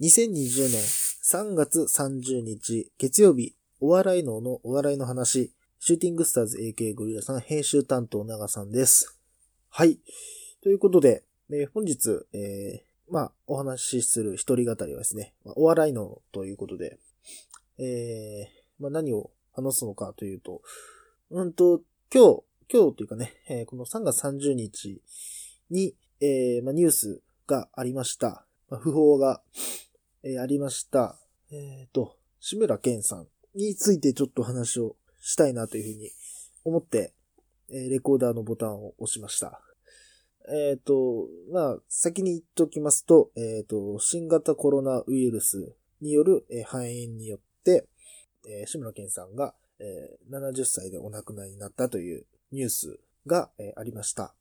2020年3月30日月曜日、お笑い能のお笑いの話、シューティングスターズ AK ゴリラさん編集担当長さんです。はい。ということで、えー本日、えーまあ、お話しする一人語りはですね、まあお笑い能ということで、えーまあ、何を話すのかというと、うんと、今日、今日というかね、えーこの3月30日に、えーまあ、ニュースがありました。まあ、訃報が、えーありました。えっ、と、志村けんさんについてちょっと話をしたいなというふうに思って、えレコーダーのボタンを押しました。えっ、と、まあ、先に言っておきますと、えっ、と、新型コロナウイルスによる、えー肺炎によって、えー志村けんさんが、えー70歳でお亡くなりになったというニュースが、えーありました。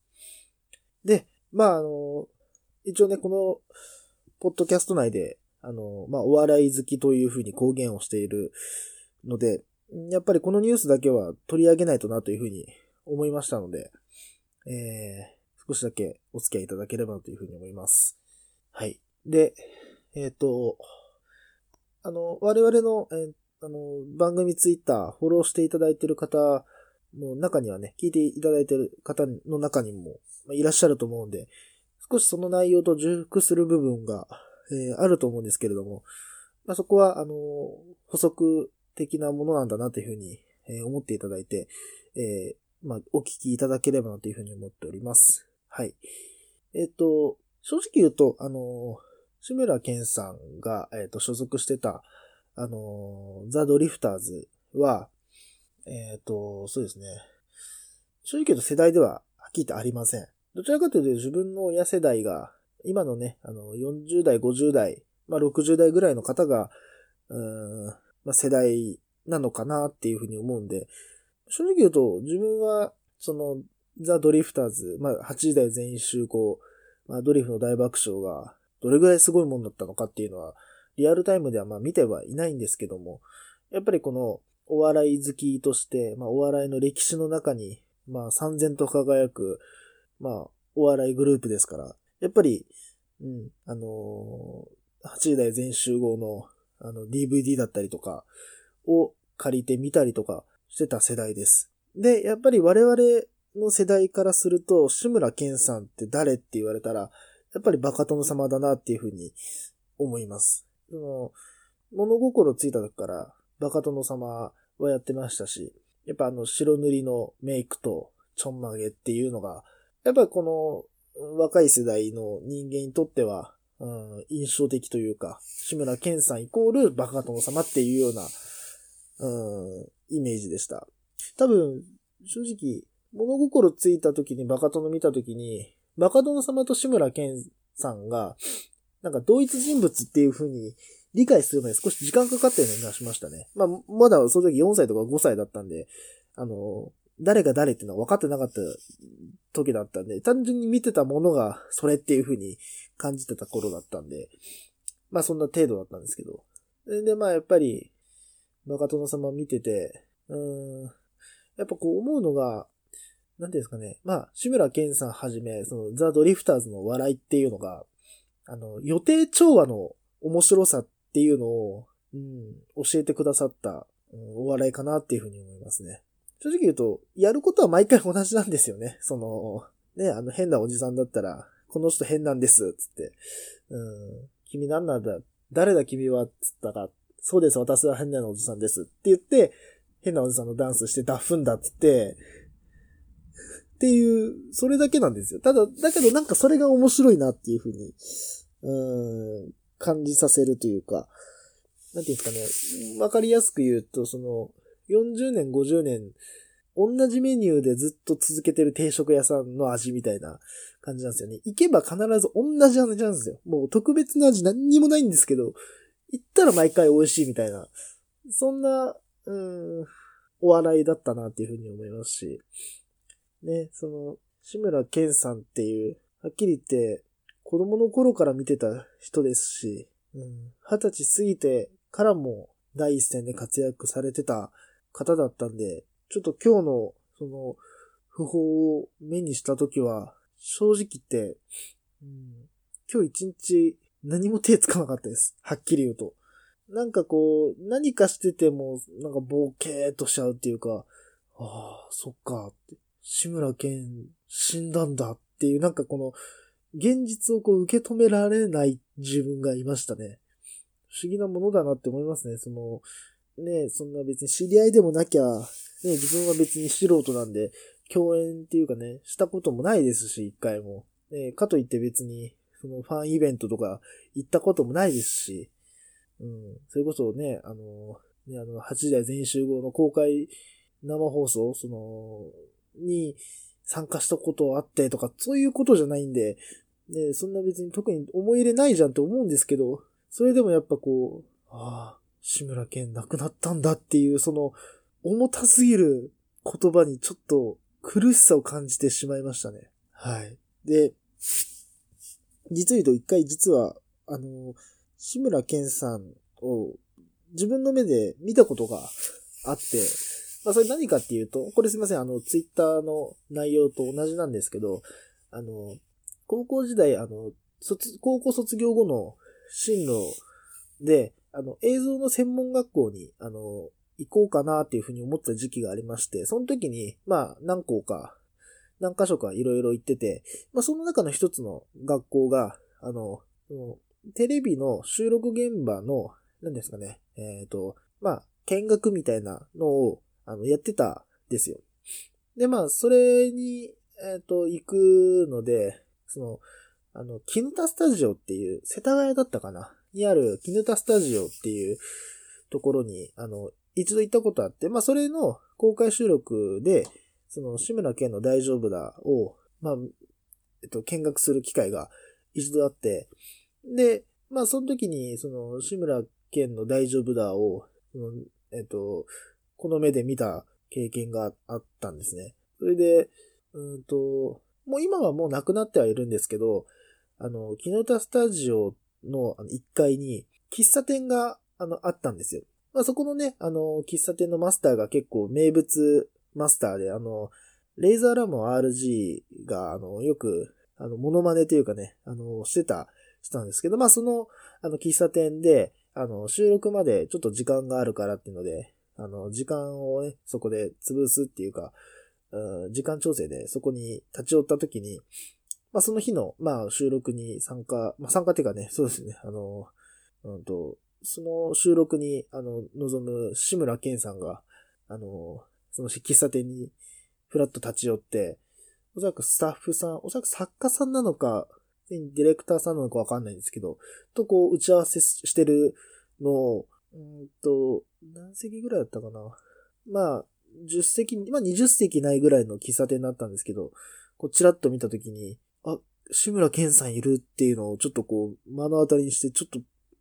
で、まあ、あの、一応ね、この、ポッドキャスト内で、あの、まあ、お笑い好きというふうに公言をしているので、やっぱりこのニュースだけは取り上げないとなというふうに思いましたので、えー少しだけお付き合いいただければというふうに思います。はい。で、えっ、と、あの、我々の、えーあの、番組ツイッター、フォローしていただいている方の中にはね、聞いていただいている方の中にも、いらっしゃると思うんで、少しその内容と重複する部分が、えーあると思うんですけれども、まあ、そこは、あの、補足的なものなんだなというふうに、え思っていただいて、えーまあ、お聞きいただければなというふうに思っております。はい。えっ、と、正直言うと、あの、志村けんさんが、えっ、と、所属してた、あの、ザ・ドリフターズは、えっ、と、そうですね。正直言うと世代では、はっきり言ってありません。どちらかというと自分の親世代が、今のね、あの、40代、50代、まあ、60代ぐらいの方が、うーん、まあ、世代なのかなっていうふうに思うんで、正直言うと、自分は、その、ザ・ドリフターズ、まあ、8時代全員集合、まあ、ドリフの大爆笑が、どれぐらいすごいもんだったのかっていうのは、リアルタイムではまあ見てはいないんですけども、やっぱりこの、お笑い好きとして、まあ、お笑いの歴史の中に、まあ、三千と輝く、まあ、お笑いグループですから、やっぱり、うん、あのー、8時代全集合の、あの、DVD だったりとか、を借りてみたりとかしてた世代です。で、やっぱり我々の世代からすると、志村けんさんって誰って言われたら、やっぱりバカ殿様だなっていうふうに思います。その、物心ついた時から、バカ殿様はやってましたし、やっぱあの白塗りのメイクとちょんまげっていうのが、やっぱりこの若い世代の人間にとっては、うん、印象的というか、志村けんさんイコールバカ殿様っていうような、うん、イメージでした。多分、正直、物心ついた時にバカ殿見た時に、バカ殿様と志村けんさんが、なんか同一人物っていう風に理解するまで少し時間かかったような気がしましたね。まあ、まだその時4歳とか5歳だったんで、あの、誰が誰っていうのは分かってなかった時だったんで、単純に見てたものがそれっていう風に感じてた頃だったんで、まあそんな程度だったんですけど。で、まあやっぱり、バカ殿様見てて、うん、やっぱこう思うのが、なんていうんですかね。まあ、志村けんさんはじめ、そのザ・ドリフターズの笑いっていうのが、あの、予定調和の面白さっていうのを、うん、教えてくださった、うんお笑いかなっていうふうに思いますね。正直言うと、やることは毎回同じなんですよね。その、ね、あの変なおじさんだったら、この人変なんです、つって。うん、君なんなんだ、誰だ君は、つったら、そうです、私は変なおじさんです。って言って、変なおじさんのダンスしてダフんだっつって、っていう、それだけなんですよ。ただ、だけどなんかそれが面白いなっていうふうに、うん、感じさせるというか、なんていうんですかね、わかりやすく言うと、その、40年、50年、同じメニューでずっと続けてる定食屋さんの味みたいな感じなんですよね。行けば必ず同じ味なんですよ。もう特別な味何にもないんですけど、行ったら毎回美味しいみたいな、そんな、うーん、お笑いだったなっていうふうに思いますし、ね、その、志村けんさんっていう、はっきり言って、子供の頃から見てた人ですし、うん、二十歳過ぎてからも第一線で活躍されてた方だったんで、ちょっと今日の、その、訃報を目にしたときは、正直言って、うん、今日一日何も手つかなかったです。はっきり言うと。なんかこう、何かしてても、なんかボケーっとしちゃうっていうか、ああ、そっか、って。志村けん死んだんだっていう、なんかこの、現実をこう受け止められない自分がいましたね。不思議なものだなって思いますね。その、ね、そんな別に知り合いでもなきゃ、ね、自分は別に素人なんで、共演っていうかね、したこともないですし、一回も。ね、かといって別に、そのファンイベントとか行ったこともないですし、うん、それこそね、あの、ね、あの、8時台全集合の公開生放送、その、に参加したことあってとか、そういうことじゃないんで、ね、そんな別に特に思い入れないじゃんと思うんですけど、それでもやっぱこう、ああ、志村けん亡くなったんだっていう、その、重たすぎる言葉にちょっと苦しさを感じてしまいましたね。はい。で、実言うと一回実は、あの、志村けんさんを自分の目で見たことがあって、まあそれ何かっていうと、これすいません、あの、ツイッターの内容と同じなんですけど、あの、高校時代、あの、卒、高校卒業後の進路で、あの、映像の専門学校に、あの、行こうかなっていうふうに思った時期がありまして、その時に、まあ、何校か、何箇所かいろいろ行ってて、まあ、その中の一つの学校が、あの、テレビの収録現場の、何ですかね、えっ、ー、と、まあ、見学みたいなのを、あの、やってたんですよ。で、まあ、それに、えっ、ー、と、行くので、その、あの、キヌタスタジオっていう、世田谷だったかなにあるキヌタスタジオっていうところに、あの、一度行ったことあって、まあ、それの公開収録で、その、志村けんの大丈夫だを、まあ、えっと、見学する機会が一度あって、で、まあ、その時に、その、志村けんの大丈夫だを、えっと、この目で見た経験があったんですね。それで、うんと、もう今はもうなくなってはいるんですけど、あの、キノタスタジオの1階に喫茶店があのあったんですよ。まあ、そこのね、あの、喫茶店のマスターが結構名物マスターで、あの、レイザーラモン RG が、あの、よく、あの、モノマネというかね、あの、してた人なんですけど、まあ、その、あの、喫茶店で、あの、収録までちょっと時間があるからっていうので、あの、時間をね、そこで潰すっていうか、うん、時間調整でそこに立ち寄った時に、まあ、その日の、まあ、収録に参加、まあ、参加っていうかね、そうですね、あの、うんと、その収録に、あの、望む志村けんさんが、あの、その喫茶店にふらっと立ち寄って、おそらくスタッフさん、おそらく作家さんなのか、ディレクターさんなのかわかんないんですけど、とこう打ち合わせしてるのを、うんと、何席ぐらいだったかな。まあ、10席、まあ20席ないぐらいの喫茶店だったんですけど、こうチラッと見たときに、志村けんさんいるっていうのをちょっとこう、目の当たりにして、ちょっと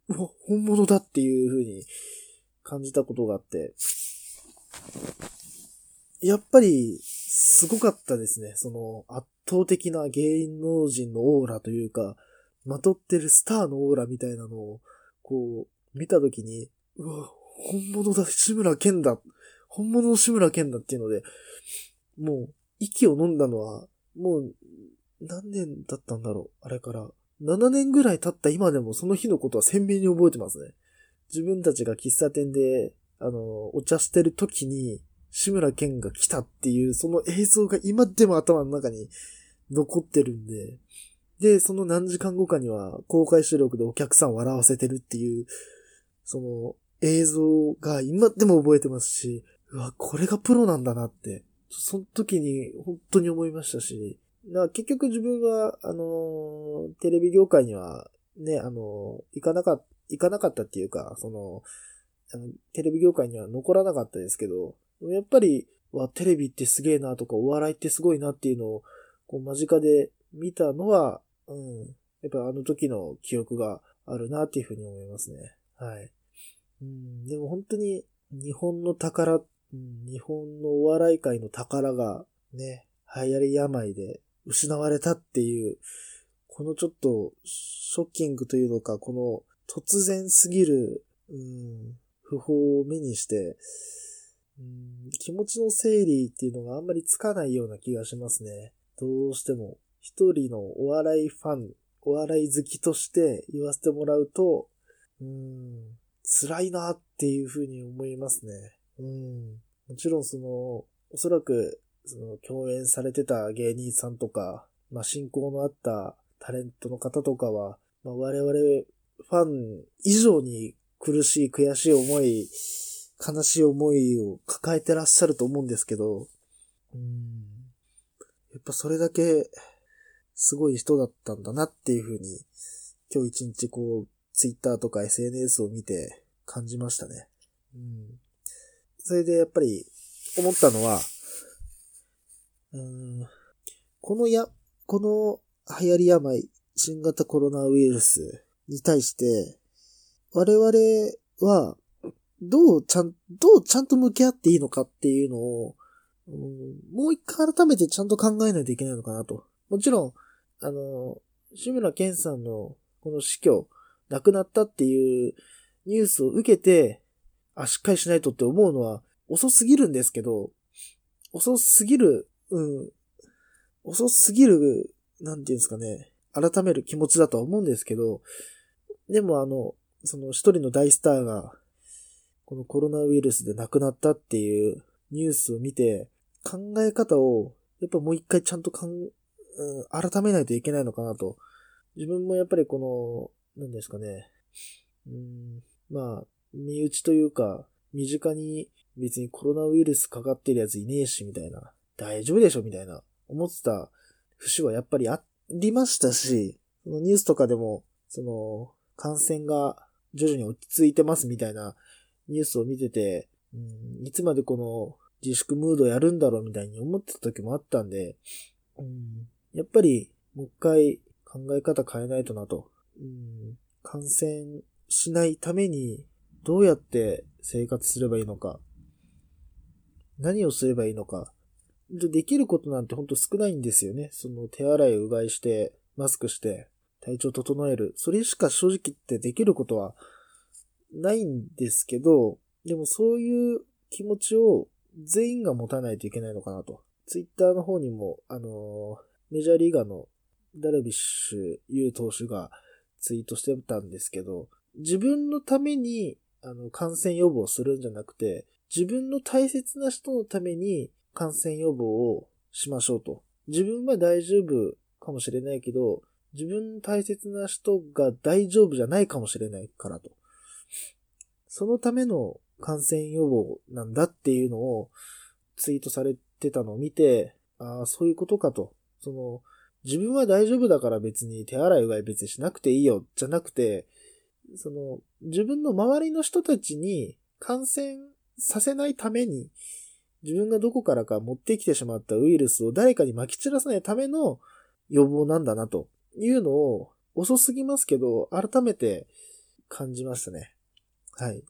うわ、本物だっていう風に感じたことがあって、やっぱり、すごかったですね。その、圧倒的な芸能人のオーラというか、まとってるスターのオーラみたいなのを、こう、見たときに、うわ、本物だ、志村けんだ。本物の志村けんだっていうので、もう、息を飲んだのは、もう、何年だったんだろう、あれから。7年ぐらい経った今でもその日のことは鮮明に覚えてますね。自分たちが喫茶店で、あの、お茶してる時に、志村けんが来たっていう、その映像が今でも頭の中に残ってるんで、で、その何時間後かには公開収録でお客さんを笑わせてるっていう、その映像が今でも覚えてますし、うわ、これがプロなんだなって、その時に本当に思いましたし、な結局自分は、あの、テレビ業界には、ね、あの、行かなか、行かなかったっていうか、その、あのテレビ業界には残らなかったですけど、やっぱり、わ、テレビってすげえなとか、お笑いってすごいなっていうのを、こう、間近で見たのは、うん、やっぱあの時の記憶があるなっていうふうに思いますね。はい。うん、でも本当に、日本の宝、日本のお笑い界の宝が、ね、流行り病で失われたっていう、このちょっとショッキングというのか、この突然すぎる、うん、不法を目にして、うん、気持ちの整理っていうのがあんまりつかないような気がしますね。どうしても、一人のお笑いファンお笑い好きとして言わせてもらうと、うん、辛いなっていうふうに思いますね。うん。もちろんその、おそらく、その、共演されてた芸人さんとか、まあ、親交のあったタレントの方とかは、まあ、我々ファン以上に苦しい、悔しい思い、悲しい思いを抱えてらっしゃると思うんですけど、うん。やっぱそれだけ、すごい人だったんだなっていうふうに、今日一日こう、ツイッターとか SNS を見て感じましたね。うん。それでやっぱり思ったのは、うん、このや、この流行り病、新型コロナウイルスに対して、我々は、どうちゃん、どうちゃんと向き合っていいのかっていうのを、うん、もう一回改めてちゃんと考えないといけないのかなと。もちろん、あの、志村けんさんのこの死去、亡くなったっていうニュースを受けて、あ、しっかりしないとって思うのは遅すぎるんですけど、遅すぎる、うん、遅すぎる、なんていうんですかね、改める気持ちだとは思うんですけど、でもあの、その一人の大スターが、このコロナウイルスで亡くなったっていうニュースを見て、考え方を、やっぱもう一回ちゃんとかん、うん、改めないといけないのかなと。自分もやっぱりこの、何ですかね、うん、まあ、身内というか、身近に別にコロナウイルスかかってるやついねえし、みたいな。大丈夫でしょ、みたいな。思ってた節はやっぱりありましたし、そのニュースとかでも、その、感染が徐々に落ち着いてますみたいなニュースを見てて、うん、いつまでこの自粛ムードやるんだろうみたいに思ってた時もあったんで、うん、やっぱりもう一回考え方変えないとなと。うん、感染しないためにどうやって生活すればいいのか。何をすればいいのか。でできることなんてほんと少ないんですよね。その手洗いうがいして、マスクして、体調整える。それしか正直言ってできることはないんですけど、でもそういう気持ちを全員が持たないといけないのかなと。ツイッターの方にも、あのメジャーリーガーのダルビッシュ有投手がツイートしてたんですけど、自分のために、あの、感染予防するんじゃなくて、自分の大切な人のために感染予防をしましょうと。自分は大丈夫かもしれないけど、自分大切な人が大丈夫じゃないかもしれないからと。そのための感染予防なんだっていうのをツイートされてたのを見て、ああ、そういうことかと。その、自分は大丈夫だから別に手洗いうがい別にしなくていいよ、じゃなくて、その、自分の周りの人たちに感染させないために、自分がどこからか持ってきてしまったウイルスを誰かに撒き散らさないための予防なんだなというのを遅すぎますけど、改めて感じましたね。はい。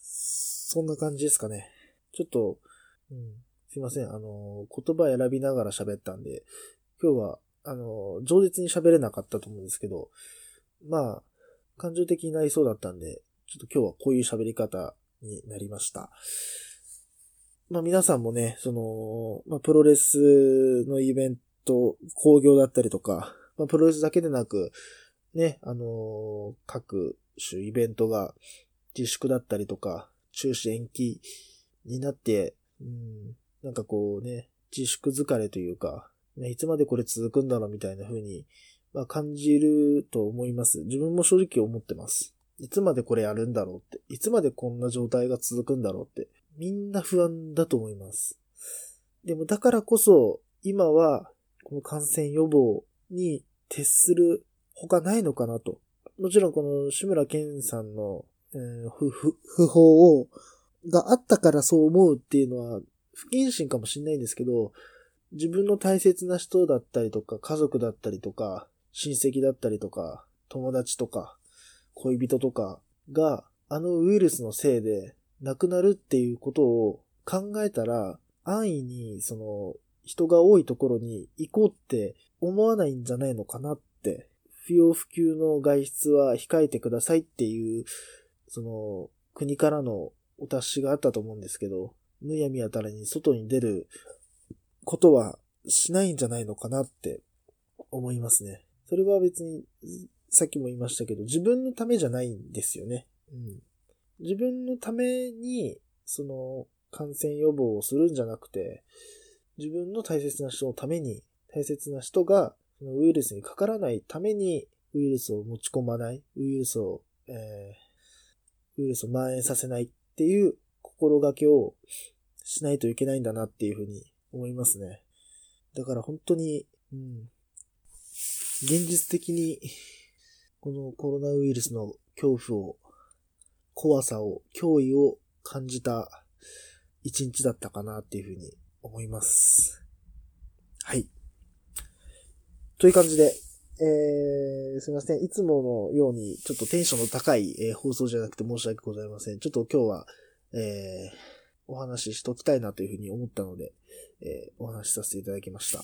そんな感じですかね。ちょっと、うん、すいません。あの、言葉選びながら喋ったんで、今日は、あの、饒舌に喋れなかったと思うんですけど、まあ、感情的になりそうだったんで、ちょっと今日はこういう喋り方になりました。まあ皆さんもね、その、まあプロレスのイベント、工業だったりとか、まあプロレスだけでなく、ね、あのー、各種イベントが自粛だったりとか、中止延期になって、うん、なんかこうね、自粛疲れというか、ね、いつまでこれ続くんだろうみたいな風に、まあ、感じると思います。自分も正直思ってます。いつまでこれやるんだろうって。いつまでこんな状態が続くんだろうって。みんな不安だと思います。でもだからこそ、今は、この感染予防に徹する他ないのかなと。もちろんこの志村けんさんの、えー、不、不、不法を、があったからそう思うっていうのは不謹慎かもしれないんですけど、自分の大切な人だったりとか、家族だったりとか、親戚だったりとか、友達とか、恋人とかが、あのウイルスのせいで亡くなるっていうことを考えたら、安易に、その、人が多いところに行こうって思わないんじゃないのかなって、不要不急の外出は控えてくださいっていう、その、国からのお達しがあったと思うんですけど、むやみやたらに外に出ることはしないんじゃないのかなって思いますね。それは別に、さっきも言いましたけど、自分のためじゃないんですよね。うん。自分のために、その、感染予防をするんじゃなくて、自分の大切な人のために、大切な人が、そのウイルスにかからないために、ウイルスを持ち込まない、ウイルスを、えー、ウイルスを蔓延させないっていう心がけをしないといけないんだなっていうふうに思いますね。だから本当に、うん、現実的に、このコロナウイルスの恐怖を、怖さを、脅威を感じた一日だったかなっていうふうに思います。はい。という感じで、えー、すいません。いつものように、ちょっとテンションの高い、えー、放送じゃなくて申し訳ございません。ちょっと今日は、えー、お話ししときたいなというふうに思ったので、えー、お話しさせていただきました。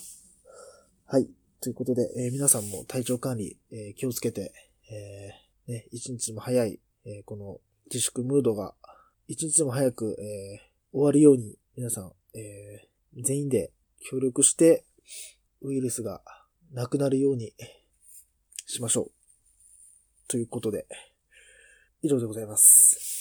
はい。ということで、えー、皆さんも体調管理、えー、気をつけて、えー、ね、一日も早い、えー、この自粛ムードが、一日でも早く、えー、終わるように、皆さん、えー、全員で協力して、ウイルスがなくなるようにしましょう。ということで、以上でございます。